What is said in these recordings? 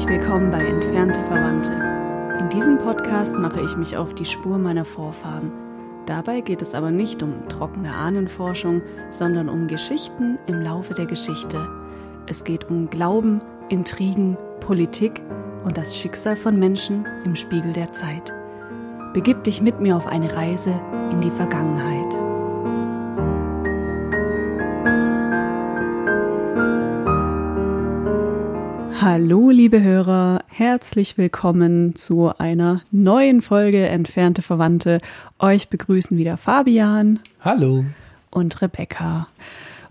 Herzlich willkommen bei Entfernte Verwandte. In diesem Podcast mache ich mich auf die Spur meiner Vorfahren. Dabei geht es aber nicht um trockene Ahnenforschung, sondern um Geschichten im Laufe der Geschichte. Es geht um Glauben, Intrigen, Politik und das Schicksal von Menschen im Spiegel der Zeit. Begib dich mit mir auf eine Reise in die Vergangenheit. Hallo, liebe Hörer, herzlich willkommen zu einer neuen Folge Entfernte Verwandte. Euch begrüßen wieder Fabian. Hallo. Und Rebecca.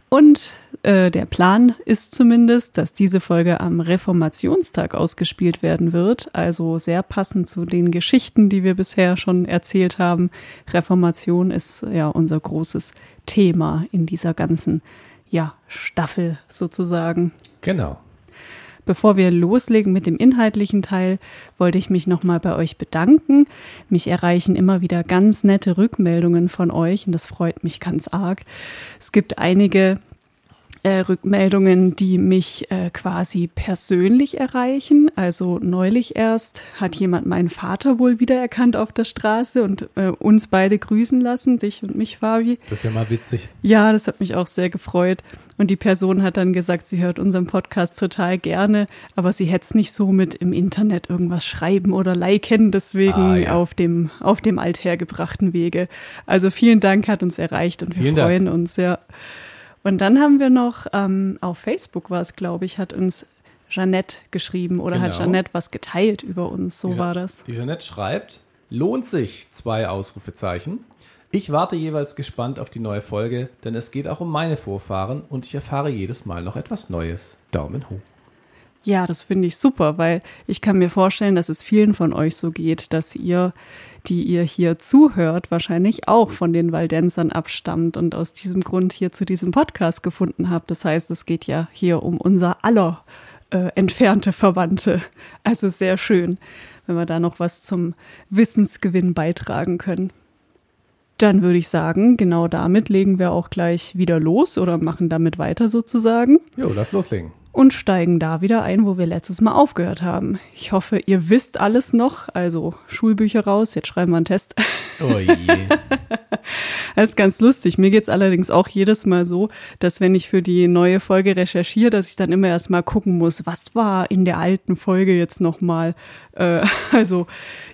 Und äh, der Plan ist zumindest, dass diese Folge am Reformationstag ausgespielt werden wird. Also sehr passend zu den Geschichten, die wir bisher schon erzählt haben. Reformation ist ja unser großes Thema in dieser ganzen ja, Staffel sozusagen. Genau. Bevor wir loslegen mit dem inhaltlichen Teil, wollte ich mich nochmal bei euch bedanken. Mich erreichen immer wieder ganz nette Rückmeldungen von euch und das freut mich ganz arg. Es gibt einige äh, Rückmeldungen, die mich äh, quasi persönlich erreichen. Also neulich erst hat jemand meinen Vater wohl wiedererkannt auf der Straße und äh, uns beide grüßen lassen, dich und mich, Fabi. Das ist ja mal witzig. Ja, das hat mich auch sehr gefreut. Und die Person hat dann gesagt, sie hört unseren Podcast total gerne, aber sie hätte es nicht so mit im Internet irgendwas schreiben oder liken, deswegen ah, ja. auf dem, auf dem althergebrachten Wege. Also vielen Dank, hat uns erreicht und wir vielen freuen Dank. uns, ja. Und dann haben wir noch ähm, auf Facebook war es, glaube ich, hat uns Jeannette geschrieben oder genau. hat Jeannette was geteilt über uns. So war das. Die Jeannette schreibt, lohnt sich, zwei Ausrufezeichen. Ich warte jeweils gespannt auf die neue Folge, denn es geht auch um meine Vorfahren und ich erfahre jedes Mal noch etwas Neues. Daumen hoch. Ja, das finde ich super, weil ich kann mir vorstellen, dass es vielen von euch so geht, dass ihr die ihr hier zuhört, wahrscheinlich auch von den Waldensern abstammt und aus diesem Grund hier zu diesem Podcast gefunden habt. Das heißt, es geht ja hier um unser aller äh, entfernte Verwandte. Also sehr schön, wenn wir da noch was zum Wissensgewinn beitragen können. Dann würde ich sagen, genau damit legen wir auch gleich wieder los oder machen damit weiter sozusagen. Jo, lass loslegen und steigen da wieder ein, wo wir letztes Mal aufgehört haben. Ich hoffe, ihr wisst alles noch. Also Schulbücher raus, jetzt schreiben wir einen Test. Oh je. das ist ganz lustig. Mir geht's allerdings auch jedes Mal so, dass wenn ich für die neue Folge recherchiere, dass ich dann immer erst mal gucken muss, was war in der alten Folge jetzt nochmal. Äh, also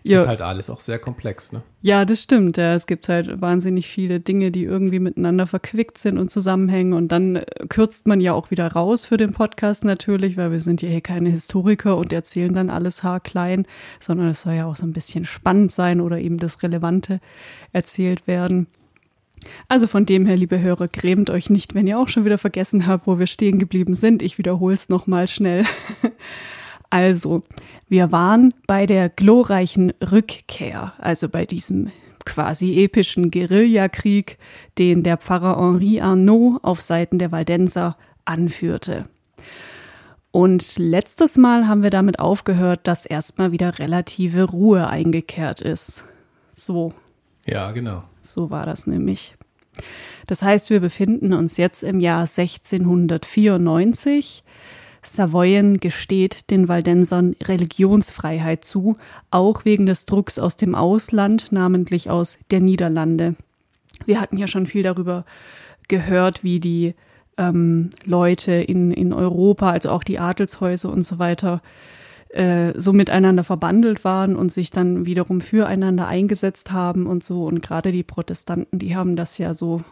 ihr. Ist halt alles auch sehr komplex, ne? Ja, das stimmt. Ja. Es gibt halt wahnsinnig viele Dinge, die irgendwie miteinander verquickt sind und zusammenhängen. Und dann äh, kürzt man ja auch wieder raus für den Podcast natürlich, weil wir sind ja hier keine Historiker und erzählen dann alles haarklein, sondern es soll ja auch so ein bisschen spannend sein oder eben das Relevante erzählt werden. Also von dem her, liebe Hörer, grämt euch nicht, wenn ihr auch schon wieder vergessen habt, wo wir stehen geblieben sind. Ich wiederhole es nochmal schnell. Also, wir waren bei der glorreichen Rückkehr, also bei diesem quasi epischen Guerillakrieg, den der Pfarrer Henri Arnaud auf Seiten der Waldenser anführte. Und letztes Mal haben wir damit aufgehört, dass erstmal wieder relative Ruhe eingekehrt ist. So. Ja, genau. So war das nämlich. Das heißt, wir befinden uns jetzt im Jahr 1694 Savoyen gesteht den Waldensern Religionsfreiheit zu, auch wegen des Drucks aus dem Ausland, namentlich aus der Niederlande. Wir hatten ja schon viel darüber gehört, wie die ähm, Leute in, in Europa, also auch die Adelshäuser und so weiter, äh, so miteinander verbandelt waren und sich dann wiederum füreinander eingesetzt haben und so. Und gerade die Protestanten, die haben das ja so,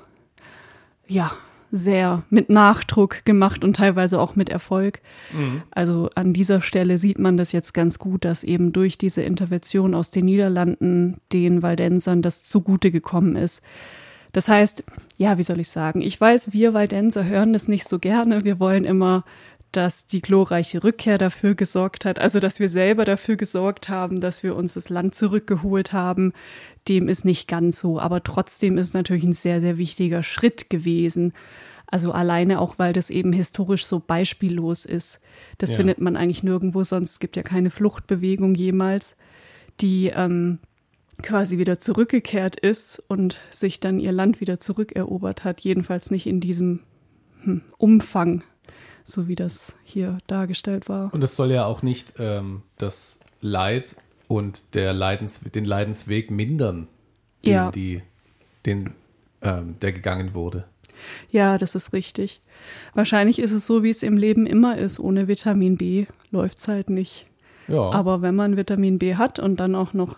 ja, sehr mit Nachdruck gemacht und teilweise auch mit Erfolg. Mhm. Also an dieser Stelle sieht man das jetzt ganz gut, dass eben durch diese Intervention aus den Niederlanden den Waldensern das zugute gekommen ist. Das heißt, ja, wie soll ich sagen? Ich weiß, wir Waldenser hören das nicht so gerne. Wir wollen immer, dass die glorreiche Rückkehr dafür gesorgt hat, also dass wir selber dafür gesorgt haben, dass wir uns das Land zurückgeholt haben. Dem ist nicht ganz so, aber trotzdem ist es natürlich ein sehr, sehr wichtiger Schritt gewesen. Also alleine auch, weil das eben historisch so beispiellos ist. Das ja. findet man eigentlich nirgendwo sonst. Es gibt ja keine Fluchtbewegung jemals, die ähm, quasi wieder zurückgekehrt ist und sich dann ihr Land wieder zurückerobert hat. Jedenfalls nicht in diesem hm, Umfang, so wie das hier dargestellt war. Und das soll ja auch nicht ähm, das Leid und der Leidens, den Leidensweg mindern, den, Ja. die, den ähm, der gegangen wurde. Ja, das ist richtig. Wahrscheinlich ist es so, wie es im Leben immer ist. Ohne Vitamin B läuft es halt nicht. Ja, Aber wenn man Vitamin B hat und dann auch noch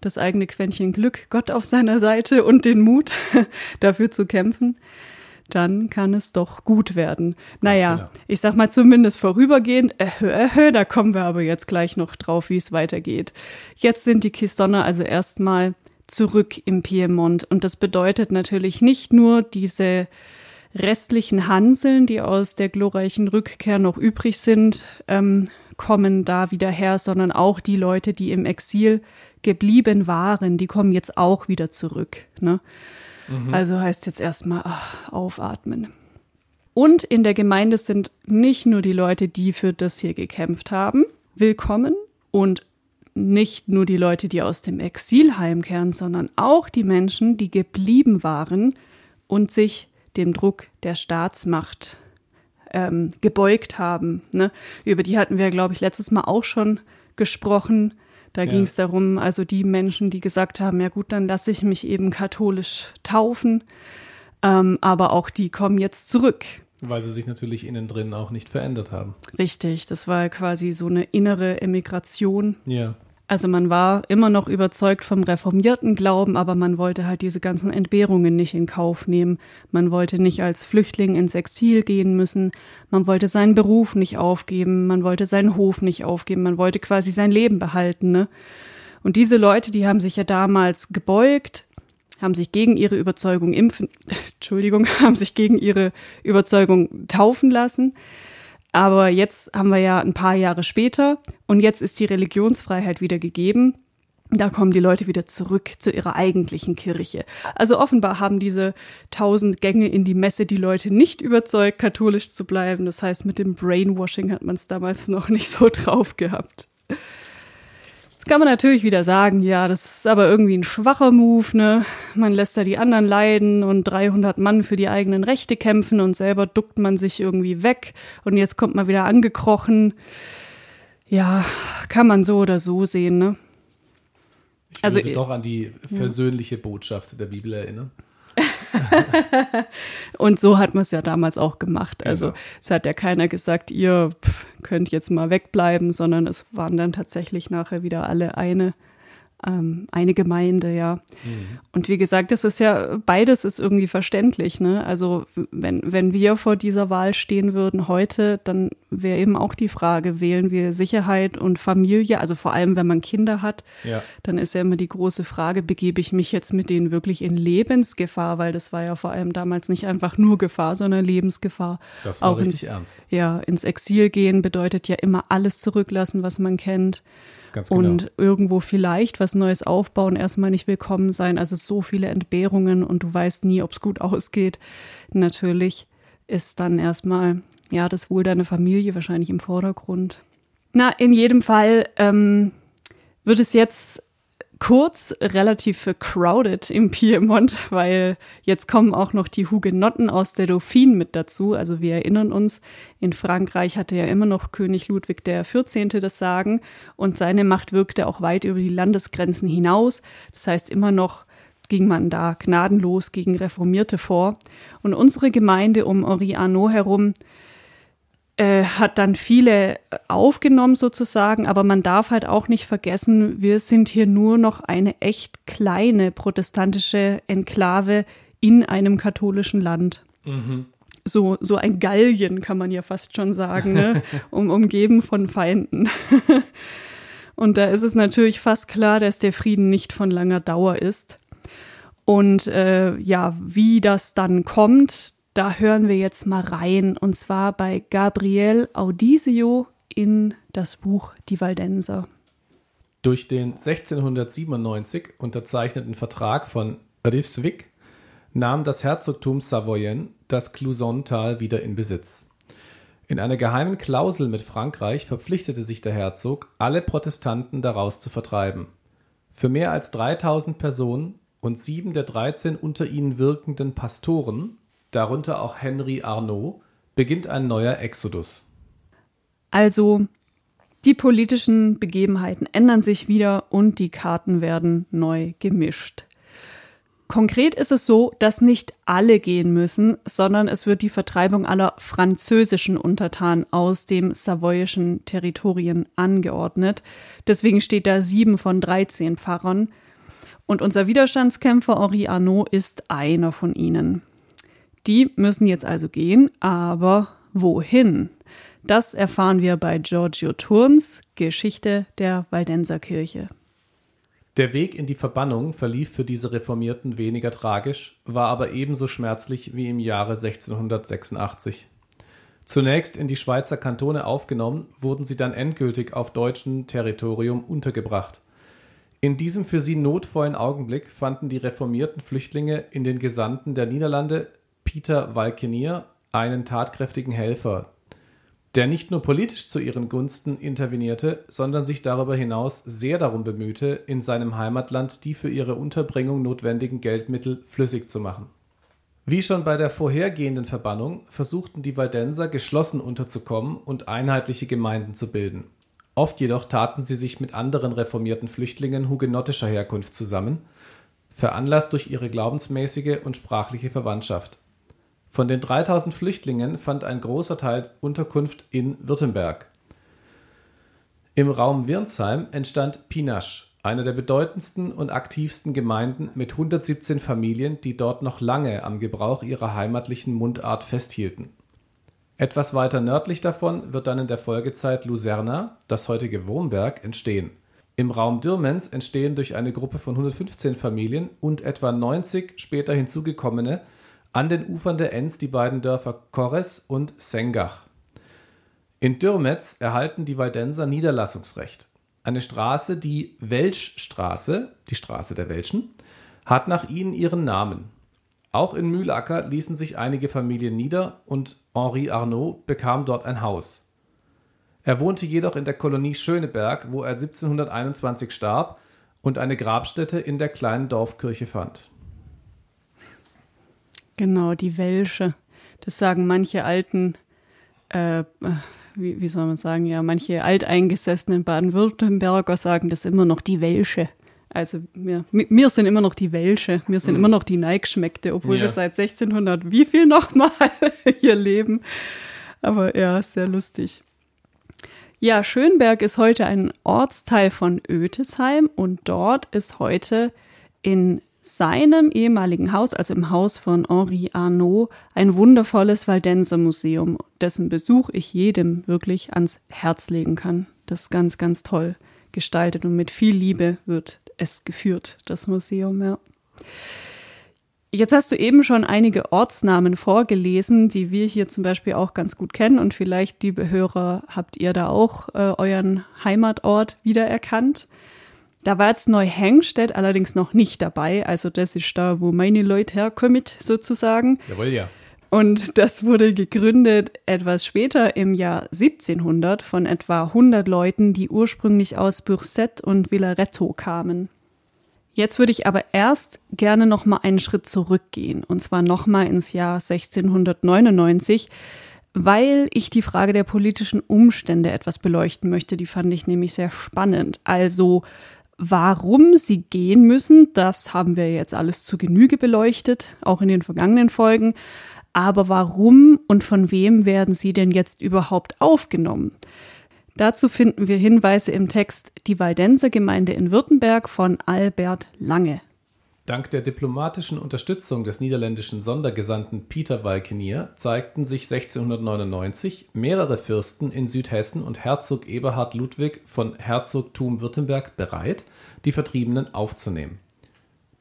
das eigene Quäntchen Glück, Gott auf seiner Seite und den Mut, dafür zu kämpfen, dann kann es doch gut werden. Naja, genau. ich sag mal zumindest vorübergehend, äh, äh, da kommen wir aber jetzt gleich noch drauf, wie es weitergeht. Jetzt sind die Kistonner also erstmal zurück im Piemont und das bedeutet natürlich nicht nur diese restlichen Hanseln, die aus der glorreichen Rückkehr noch übrig sind, ähm, kommen da wieder her, sondern auch die Leute, die im Exil geblieben waren, die kommen jetzt auch wieder zurück. Ne? Also heißt jetzt erstmal ach, aufatmen. Und in der Gemeinde sind nicht nur die Leute, die für das hier gekämpft haben, willkommen und nicht nur die Leute, die aus dem Exil heimkehren, sondern auch die Menschen, die geblieben waren und sich dem Druck der Staatsmacht ähm, gebeugt haben. Ne? Über die hatten wir, glaube ich, letztes Mal auch schon gesprochen. Da Ja. ging es darum, also die Menschen, die gesagt haben, ja gut, dann lasse ich mich eben katholisch taufen, ähm, aber auch die kommen jetzt zurück. weil sie sich natürlich innen drin auch nicht verändert haben. Richtig, das war quasi so eine innere Emigration. Ja. Also man war immer noch überzeugt vom reformierten Glauben, aber man wollte halt diese ganzen Entbehrungen nicht in Kauf nehmen. Man wollte nicht als Flüchtling ins Exil gehen müssen. Man wollte seinen Beruf nicht aufgeben. Man wollte seinen Hof nicht aufgeben. Man wollte quasi sein Leben behalten. Ne? Und diese Leute, die haben sich ja damals gebeugt, haben sich gegen ihre Überzeugung impfen, Entschuldigung, haben sich gegen ihre Überzeugung taufen lassen. Aber jetzt haben wir ja ein paar Jahre später und jetzt ist die Religionsfreiheit wieder gegeben. Da kommen die Leute wieder zurück zu ihrer eigentlichen Kirche. Also offenbar haben diese tausend Gänge in die Messe die Leute nicht überzeugt, katholisch zu bleiben. Das heißt, mit dem Brainwashing hat man es damals noch nicht so drauf gehabt. Kann man natürlich wieder sagen, ja, das ist aber irgendwie ein schwacher Move, ne? Man lässt da die anderen leiden und 300 Mann für die eigenen Rechte kämpfen und selber duckt man sich irgendwie weg und jetzt kommt man wieder angekrochen. Ja, kann man so oder so sehen, ne? Ich Also, würde äh, doch an die versöhnliche Botschaft der Bibel erinnern. Und so hat man es ja damals auch gemacht. Also Genau. es hat ja keiner gesagt, ihr pff, könnt jetzt mal wegbleiben, sondern es waren dann tatsächlich nachher wieder alle eine, ähm, eine Gemeinde, ja. Und wie gesagt, das ist ja, beides ist irgendwie verständlich, ne? Also wenn, wenn wir vor dieser Wahl stehen würden heute, dann wäre eben auch die Frage, wählen wir Sicherheit und Familie, also vor allem, wenn man Kinder hat, Ja. dann ist ja immer die große Frage, begebe ich mich jetzt mit denen wirklich in Lebensgefahr, weil das war ja vor allem damals nicht einfach nur Gefahr, sondern Lebensgefahr. Das war Auch ins, richtig ernst. ja, ins Exil gehen bedeutet ja immer alles zurücklassen, was man kennt. Ganz genau. Und irgendwo vielleicht was Neues aufbauen, erstmal nicht willkommen sein. Also so viele Entbehrungen und du weißt nie, ob es gut ausgeht. Natürlich ist dann erstmal, ja, das Wohl deiner Familie wahrscheinlich im Vordergrund. Na, in jedem Fall ähm, wird es jetzt kurz relativ crowded im Piemont, weil jetzt kommen auch noch die Hugenotten aus der Dauphine mit dazu. Also wir erinnern uns, in Frankreich hatte ja immer noch König Ludwig der 14. das Sagen und seine Macht wirkte auch weit über die Landesgrenzen hinaus. Das heißt, immer noch ging man da gnadenlos gegen Reformierte vor. Und unsere Gemeinde um Henri Arnaud herum äh, hat dann viele aufgenommen sozusagen, aber man darf halt auch nicht vergessen, wir sind hier nur noch eine echt kleine protestantische Enklave in einem katholischen Land. So, so ein Gallien kann man ja fast schon sagen, ne? um, umgeben von Feinden. Und da ist es natürlich fast klar, dass der Frieden nicht von langer Dauer ist. Und äh, ja, wie das dann kommt, da hören wir jetzt mal rein. Und zwar bei Gabriel Audisio in das Buch Die Waldenser. Durch den 1697 unterzeichneten Vertrag von Rivsvik nahm das Herzogtum Savoyen das Clousontal wieder in Besitz. In einer geheimen Klausel mit Frankreich verpflichtete sich der Herzog, alle Protestanten daraus zu vertreiben. Für mehr als 3000 Personen und sieben der 13 unter ihnen wirkenden Pastoren, darunter auch Henry Arnaud, beginnt ein neuer Exodus. Also die politischen Begebenheiten ändern sich wieder und die Karten werden neu gemischt. Konkret ist es so, dass nicht alle gehen müssen, sondern es wird die Vertreibung aller französischen Untertanen aus dem savoyischen Territorien angeordnet. Deswegen steht da sieben von 13 Pfarrern. Und unser Widerstandskämpfer Henri Arnaud ist einer von ihnen. Die müssen jetzt also gehen, aber wohin? Das erfahren wir bei Giorgio Turns Geschichte der Waldenser Kirche. Der Weg in die Verbannung verlief für diese Reformierten weniger tragisch, war aber ebenso schmerzlich wie im Jahre 1686. Zunächst in die Schweizer Kantone aufgenommen, wurden sie dann endgültig auf deutschem Territorium untergebracht. In diesem für sie notvollen Augenblick fanden die reformierten Flüchtlinge in den Gesandten der Niederlande Pieter Walkenier einen tatkräftigen Helfer, der nicht nur politisch zu ihren Gunsten intervenierte, sondern sich darüber hinaus sehr darum bemühte, in seinem Heimatland die für ihre Unterbringung notwendigen Geldmittel flüssig zu machen. Wie schon bei der vorhergehenden Verbannung versuchten die Waldenser geschlossen unterzukommen und einheitliche Gemeinden zu bilden. Oft jedoch taten sie sich mit anderen reformierten Flüchtlingen hugenottischer Herkunft zusammen, veranlasst durch ihre glaubensmäßige und sprachliche Verwandtschaft. Von den 3000 Flüchtlingen fand ein großer Teil Unterkunft in Württemberg. Im Raum Wirnsheim entstand Pinasch, eine der bedeutendsten und aktivsten Gemeinden mit 117 Familien, die dort noch lange am Gebrauch ihrer heimatlichen Mundart festhielten. Etwas weiter nördlich davon wird dann in der Folgezeit Luzerna, das heutige Wurmberg, entstehen. Im Raum Dürmens entstehen durch eine Gruppe von 115 Familien und etwa 90 später hinzugekommene an den Ufern der Enns die beiden Dörfer Korres und Sengach. In Dürmetz erhalten die Waldenser Niederlassungsrecht. Eine Straße, die Welschstraße, die Straße der Welschen, hat nach ihnen ihren Namen. Auch in Mühlacker ließen sich einige Familien nieder und Henri Arnaud bekam dort ein Haus. Er wohnte jedoch in der Kolonie Schöneberg, wo er 1721 starb und eine Grabstätte in der kleinen Dorfkirche fand. Genau, die Welsche. Das sagen manche alten, äh, wie, wie soll man sagen, ja, manche alteingesessenen Baden-Württemberger sagen das immer noch die Welsche. Also mir, mir sind immer noch die Welsche, mir sind mhm. immer noch die Neigschmeckte, obwohl ja. wir seit 1600 wie viel nochmal hier leben. Aber ja, sehr lustig. Ja, Schönberg ist heute ein Ortsteil von Ötesheim und dort ist heute in seinem ehemaligen Haus, also im Haus von Henri Arnaud, ein wundervolles Waldenser Museum, dessen Besuch ich jedem wirklich ans Herz legen kann. Das ist ganz, ganz toll gestaltet und mit viel Liebe wird es geführt, das Museum, ja. Jetzt hast du eben schon einige Ortsnamen vorgelesen, die wir hier zum Beispiel auch ganz gut kennen und vielleicht, liebe Hörer, habt ihr da auch äh, euren Heimatort wiedererkannt. Da war jetzt Neuhengstedt allerdings noch nicht dabei. Also das ist da, wo meine Leute herkommen, sozusagen. Jawohl, ja. Und das wurde gegründet etwas später im Jahr 1700 von etwa 100 Leuten, die ursprünglich aus Burset und Villaretto kamen. Jetzt würde ich aber erst gerne noch mal einen Schritt zurückgehen und zwar noch mal ins Jahr 1699, weil ich die Frage der politischen Umstände etwas beleuchten möchte. Die fand ich nämlich sehr spannend. Also Warum sie gehen müssen, das haben wir jetzt alles zu Genüge beleuchtet, auch in den vergangenen Folgen. Aber warum und von wem werden sie denn jetzt überhaupt aufgenommen? Dazu finden wir Hinweise im Text Die Waldenser Gemeinde in Württemberg von Albert Lange. Dank der diplomatischen Unterstützung des niederländischen Sondergesandten Pieter Walkenier zeigten sich 1699 mehrere Fürsten in Südhessen und Herzog Eberhard Ludwig von Herzogtum Württemberg bereit, die Vertriebenen aufzunehmen.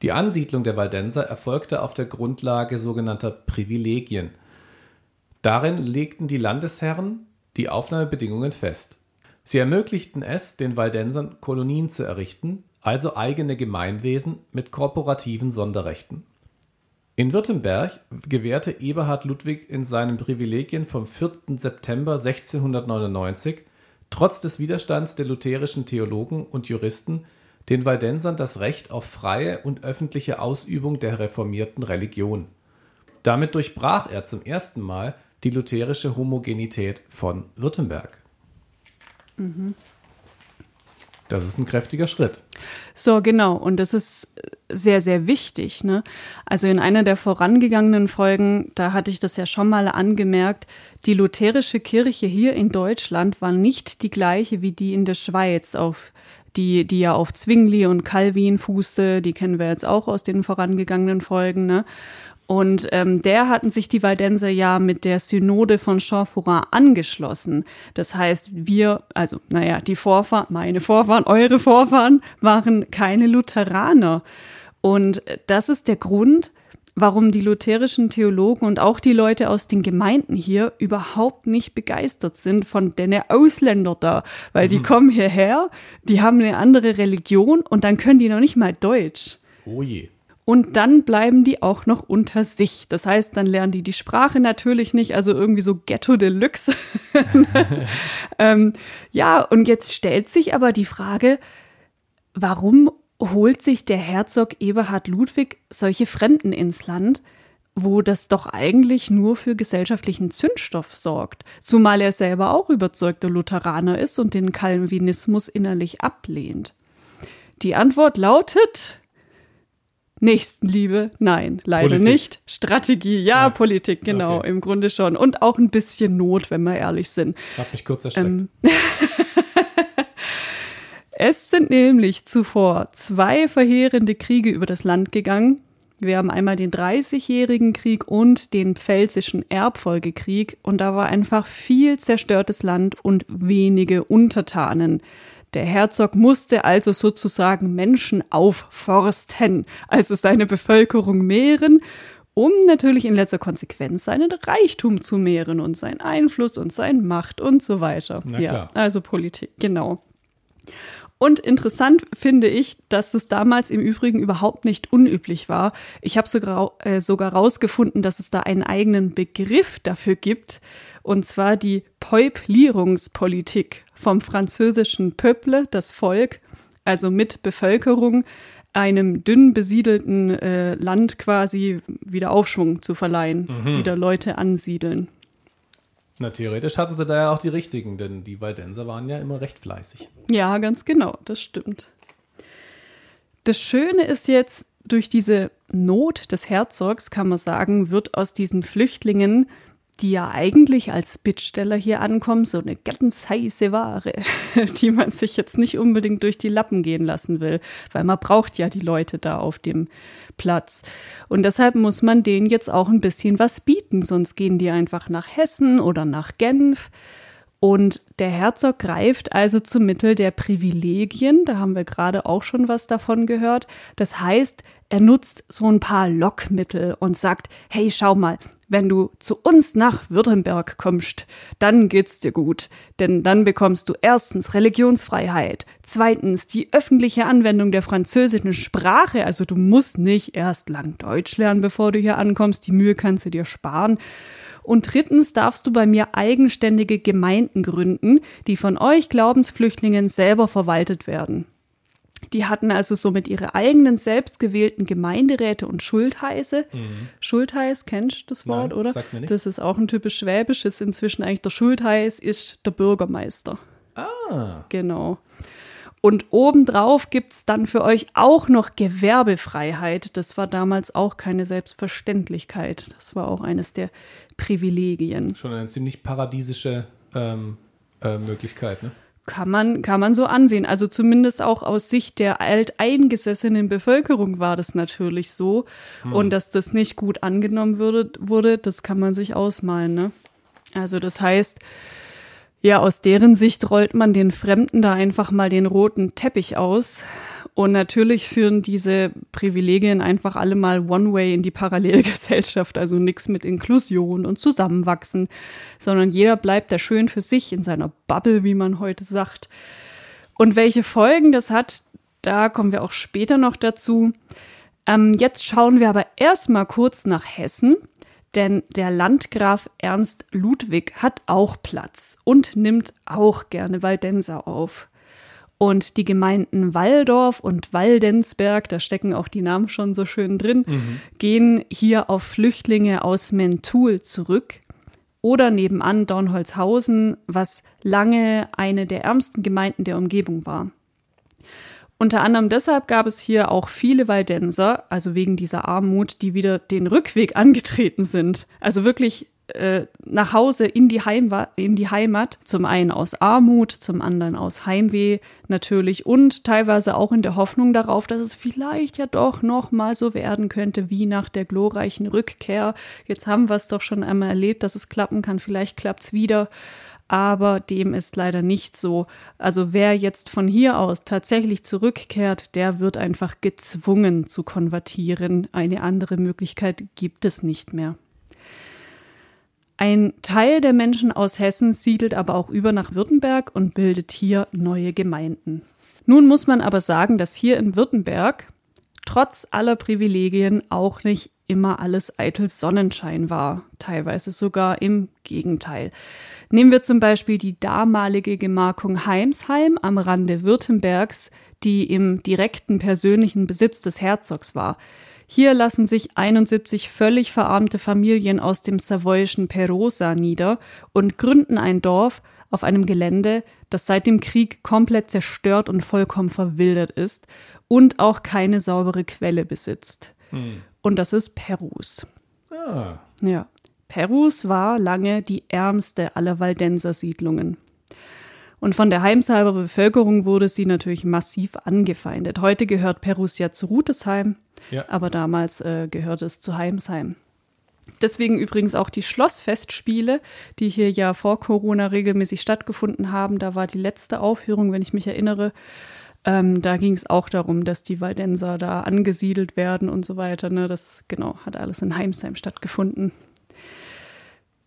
Die Ansiedlung der Waldenser erfolgte auf der Grundlage sogenannter Privilegien. Darin legten die Landesherren die Aufnahmebedingungen fest. Sie ermöglichten es, den Waldensern Kolonien zu errichten, also eigene Gemeinwesen mit korporativen Sonderrechten. In Württemberg gewährte Eberhard Ludwig in seinen Privilegien vom 4. September 1699 trotz des Widerstands der lutherischen Theologen und Juristen den Waldensern das Recht auf freie und öffentliche Ausübung der reformierten Religion. Damit durchbrach er zum ersten Mal die lutherische Homogenität von Württemberg. Mhm. Das ist ein kräftiger Schritt. So, genau. Und das ist sehr, sehr wichtig. Ne? Also in einer der vorangegangenen Folgen, da hatte ich das ja schon mal angemerkt, die lutherische Kirche hier in Deutschland war nicht die gleiche wie die in der Schweiz, auf die, die ja auf Zwingli und Calvin fußte. Die kennen wir jetzt auch aus den vorangegangenen Folgen. Ne? Und ähm, der hatten sich die Waldenser ja mit der Synode von Champfourin angeschlossen. Das heißt, wir, also naja, die Vorfahren, meine Vorfahren, eure Vorfahren waren keine Lutheraner. Und das ist der Grund, warum die lutherischen Theologen und auch die Leute aus den Gemeinden hier überhaupt nicht begeistert sind von den Ausländer da, weil die mhm. kommen hierher, die haben eine andere Religion und dann können die noch nicht mal Deutsch. Oh je. Und dann bleiben die auch noch unter sich. Das heißt, dann lernen die die Sprache natürlich nicht, also irgendwie so Ghetto Deluxe. ähm, ja, und jetzt stellt sich aber die Frage, warum holt sich der Herzog Eberhard Ludwig solche Fremden ins Land, wo das doch eigentlich nur für gesellschaftlichen Zündstoff sorgt, zumal er selber auch überzeugter Lutheraner ist und den Calvinismus innerlich ablehnt. Die Antwort lautet Nächstenliebe, nein, leider Politik. nicht. Strategie, ja, ja. Politik, genau, okay. im Grunde schon. Und auch ein bisschen Not, wenn wir ehrlich sind. Hab mich kurz erschreckt. Ähm, es sind nämlich zuvor zwei verheerende Kriege über das Land gegangen. Wir haben einmal den Dreißigjährigen Krieg und den Pfälzischen Erbfolgekrieg und da war einfach viel zerstörtes Land und wenige Untertanen. Der Herzog musste also sozusagen Menschen aufforsten, also seine Bevölkerung mehren, um natürlich in letzter Konsequenz seinen Reichtum zu mehren und seinen Einfluss und seine Macht und so weiter. ja, also Politik, genau. Und interessant finde ich, dass es damals im Übrigen überhaupt nicht unüblich war. Ich habe sogar, äh, sogar rausgefunden, dass es da einen eigenen Begriff dafür gibt, und zwar die Peuplierungspolitik vom französischen Peuple, das Volk, also mit Bevölkerung, einem dünn besiedelten äh, Land quasi wieder Aufschwung zu verleihen, mhm. wieder Leute ansiedeln. Na, theoretisch hatten sie da ja auch die richtigen, denn die Waldenser waren ja immer recht fleißig. Ja, ganz genau, das stimmt. Das Schöne ist jetzt, durch diese Not des Herzogs, kann man sagen, wird aus diesen Flüchtlingen die ja eigentlich als Bittsteller hier ankommen, so eine ganz heiße Ware, die man sich jetzt nicht unbedingt durch die Lappen gehen lassen will, weil man braucht ja die Leute da auf dem Platz. Und deshalb muss man denen jetzt auch ein bisschen was bieten, sonst gehen die einfach nach Hessen oder nach Genf. Und der Herzog greift also zum Mittel der Privilegien, da haben wir gerade auch schon was davon gehört. Das heißt, er nutzt so ein paar Lockmittel und sagt, hey, schau mal, wenn du zu uns nach Württemberg kommst, dann geht's dir gut. Denn dann bekommst du erstens Religionsfreiheit, zweitens die öffentliche Anwendung der französischen Sprache, also du musst nicht erst lang Deutsch lernen, bevor du hier ankommst, die Mühe kannst du dir sparen. Und drittens darfst du bei mir eigenständige Gemeinden gründen, die von euch Glaubensflüchtlingen selber verwaltet werden. Die hatten also somit ihre eigenen selbstgewählten Gemeinderäte und Schultheiße. Mhm. Schultheiß, kennst du das Wort, Nein, oder? Sagt mir nicht. Das ist auch ein typisch schwäbisches. Inzwischen eigentlich der Schultheiß ist der Bürgermeister. Ah. Genau. Und obendrauf gibt es dann für euch auch noch Gewerbefreiheit. Das war damals auch keine Selbstverständlichkeit. Das war auch eines der Privilegien. Schon eine ziemlich paradiesische ähm, äh, Möglichkeit, ne? Kann man, kann man so ansehen. Also zumindest auch aus Sicht der alteingesessenen Bevölkerung war das natürlich so. Hm. Und dass das nicht gut angenommen würde, wurde, das kann man sich ausmalen. Ne? Also das heißt, ja, aus deren Sicht rollt man den Fremden da einfach mal den roten Teppich aus. Und natürlich führen diese Privilegien einfach alle mal One-Way in die Parallelgesellschaft, also nichts mit Inklusion und Zusammenwachsen, sondern jeder bleibt da schön für sich in seiner Bubble, wie man heute sagt. Und welche Folgen das hat, da kommen wir auch später noch dazu. Ähm, jetzt schauen wir aber erstmal kurz nach Hessen, denn der Landgraf Ernst Ludwig hat auch Platz und nimmt auch gerne Waldenser auf. Und die Gemeinden Walldorf und Waldensberg, da stecken auch die Namen schon so schön drin, mhm. gehen hier auf Flüchtlinge aus Mentul zurück. oder nebenan Dornholzhausen, was lange eine der ärmsten Gemeinden der Umgebung war. Unter anderem deshalb gab es hier auch viele Waldenser, also wegen dieser Armut, die wieder den Rückweg angetreten sind. Also wirklich äh, nach Hause in die, Heimwa in die Heimat, zum einen aus Armut, zum anderen aus Heimweh natürlich und teilweise auch in der Hoffnung darauf, dass es vielleicht ja doch noch mal so werden könnte wie nach der glorreichen Rückkehr. Jetzt haben wir es doch schon einmal erlebt, dass es klappen kann, vielleicht klappt's wieder. Aber dem ist leider nicht so. Also wer jetzt von hier aus tatsächlich zurückkehrt, der wird einfach gezwungen zu konvertieren. Eine andere Möglichkeit gibt es nicht mehr. Ein Teil der Menschen aus Hessen siedelt aber auch über nach Württemberg und bildet hier neue Gemeinden. Nun muss man aber sagen, dass hier in Württemberg trotz aller Privilegien auch nicht immer alles eitel Sonnenschein war, teilweise sogar im Gegenteil. Nehmen wir zum Beispiel die damalige Gemarkung Heimsheim am Rande Württembergs, die im direkten persönlichen Besitz des Herzogs war. Hier lassen sich 71 völlig verarmte Familien aus dem savoyischen Perosa nieder und gründen ein Dorf auf einem Gelände, das seit dem Krieg komplett zerstört und vollkommen verwildert ist und auch keine saubere Quelle besitzt. Hm. Und das ist Perus. Ah. Ja. Perus war lange die ärmste aller Waldenser Siedlungen. Und von der Heimsheimer Bevölkerung wurde sie natürlich massiv angefeindet. Heute gehört Perus ja zu Rutesheim, ja. aber damals äh, gehörte es zu Heimsheim. Deswegen übrigens auch die Schlossfestspiele, die hier ja vor Corona regelmäßig stattgefunden haben. Da war die letzte Aufführung, wenn ich mich erinnere. Ähm, da ging es auch darum, dass die Waldenser da angesiedelt werden und so weiter. Ne? Das genau hat alles in Heimsheim stattgefunden.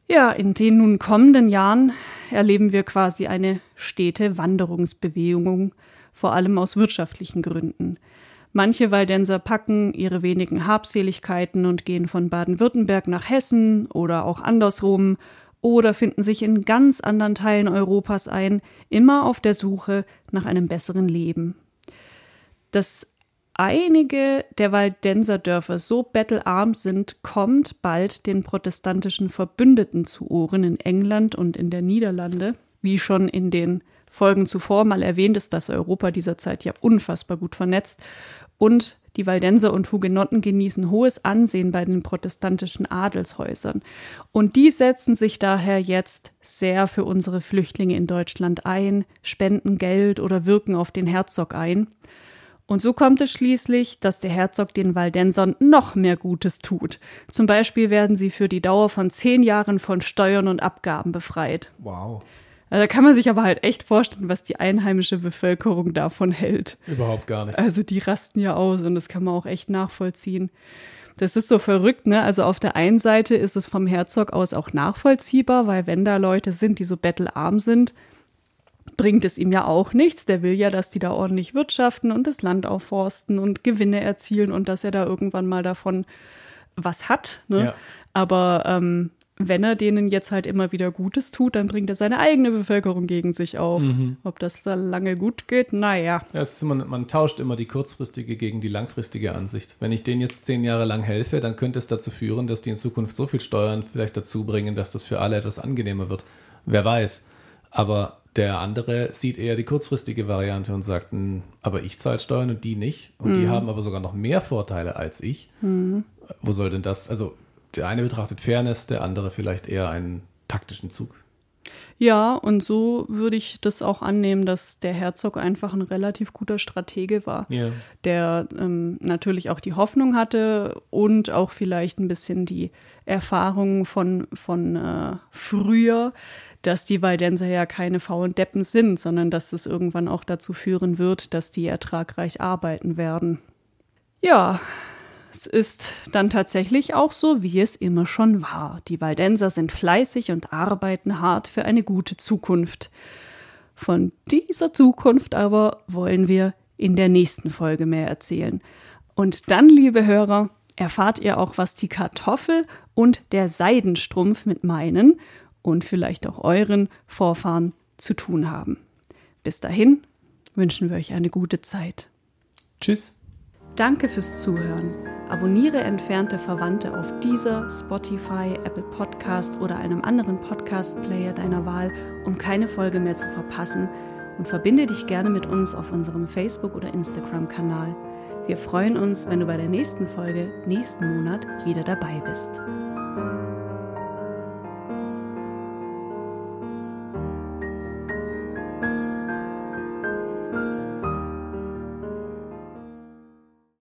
Ja, in den nun kommenden Jahren erleben wir quasi eine stete Wanderungsbewegung, vor allem aus wirtschaftlichen Gründen. Manche Waldenser packen ihre wenigen Habseligkeiten und gehen von Baden-Württemberg nach Hessen oder auch andersrum oder finden sich in ganz anderen Teilen Europas ein, immer auf der Suche nach einem besseren Leben. Das einige der Waldenser Dörfer so bettelarm sind, kommt bald den protestantischen Verbündeten zu Ohren in England und in der Niederlande. Wie schon in den Folgen zuvor mal erwähnt ist das Europa dieser Zeit ja unfassbar gut vernetzt und die Waldenser und Hugenotten genießen hohes Ansehen bei den protestantischen Adelshäusern. Und die setzen sich daher jetzt sehr für unsere Flüchtlinge in Deutschland ein, spenden Geld oder wirken auf den Herzog ein. Und so kommt es schließlich, dass der Herzog den Waldensern noch mehr Gutes tut. Zum Beispiel werden sie für die Dauer von zehn Jahren von Steuern und Abgaben befreit. Wow. Also da kann man sich aber halt echt vorstellen, was die einheimische Bevölkerung davon hält. Überhaupt gar nicht. Also die rasten ja aus und das kann man auch echt nachvollziehen. Das ist so verrückt, ne? Also auf der einen Seite ist es vom Herzog aus auch nachvollziehbar, weil wenn da Leute sind, die so bettelarm sind, bringt es ihm ja auch nichts. Der will ja, dass die da ordentlich wirtschaften und das Land aufforsten und Gewinne erzielen und dass er da irgendwann mal davon was hat. Ne? Ja. Aber ähm, wenn er denen jetzt halt immer wieder Gutes tut, dann bringt er seine eigene Bevölkerung gegen sich auf. Mhm. Ob das da lange gut geht, naja. Ja, es ist immer, man tauscht immer die kurzfristige gegen die langfristige Ansicht. Wenn ich denen jetzt zehn Jahre lang helfe, dann könnte es dazu führen, dass die in Zukunft so viel Steuern vielleicht dazu bringen, dass das für alle etwas angenehmer wird. Wer weiß. Aber der andere sieht eher die kurzfristige Variante und sagt, hm, aber ich zahle Steuern und die nicht. Und mhm. die haben aber sogar noch mehr Vorteile als ich. Mhm. Wo soll denn das? Also der eine betrachtet Fairness, der andere vielleicht eher einen taktischen Zug. Ja, und so würde ich das auch annehmen, dass der Herzog einfach ein relativ guter Stratege war, ja. der ähm, natürlich auch die Hoffnung hatte und auch vielleicht ein bisschen die Erfahrung von, von äh, früher, dass die Waldenser ja keine faulen Deppen sind, sondern dass es irgendwann auch dazu führen wird, dass die ertragreich arbeiten werden. Ja, es ist dann tatsächlich auch so, wie es immer schon war. Die Waldenser sind fleißig und arbeiten hart für eine gute Zukunft. Von dieser Zukunft aber wollen wir in der nächsten Folge mehr erzählen. Und dann, liebe Hörer, erfahrt ihr auch, was die Kartoffel und der Seidenstrumpf mit meinen und vielleicht auch euren Vorfahren zu tun haben. Bis dahin wünschen wir euch eine gute Zeit. Tschüss. Danke fürs Zuhören. Abonniere entfernte Verwandte auf dieser, Spotify, Apple Podcast oder einem anderen Podcast-Player deiner Wahl, um keine Folge mehr zu verpassen und verbinde dich gerne mit uns auf unserem Facebook- oder Instagram-Kanal. Wir freuen uns, wenn du bei der nächsten Folge nächsten Monat wieder dabei bist.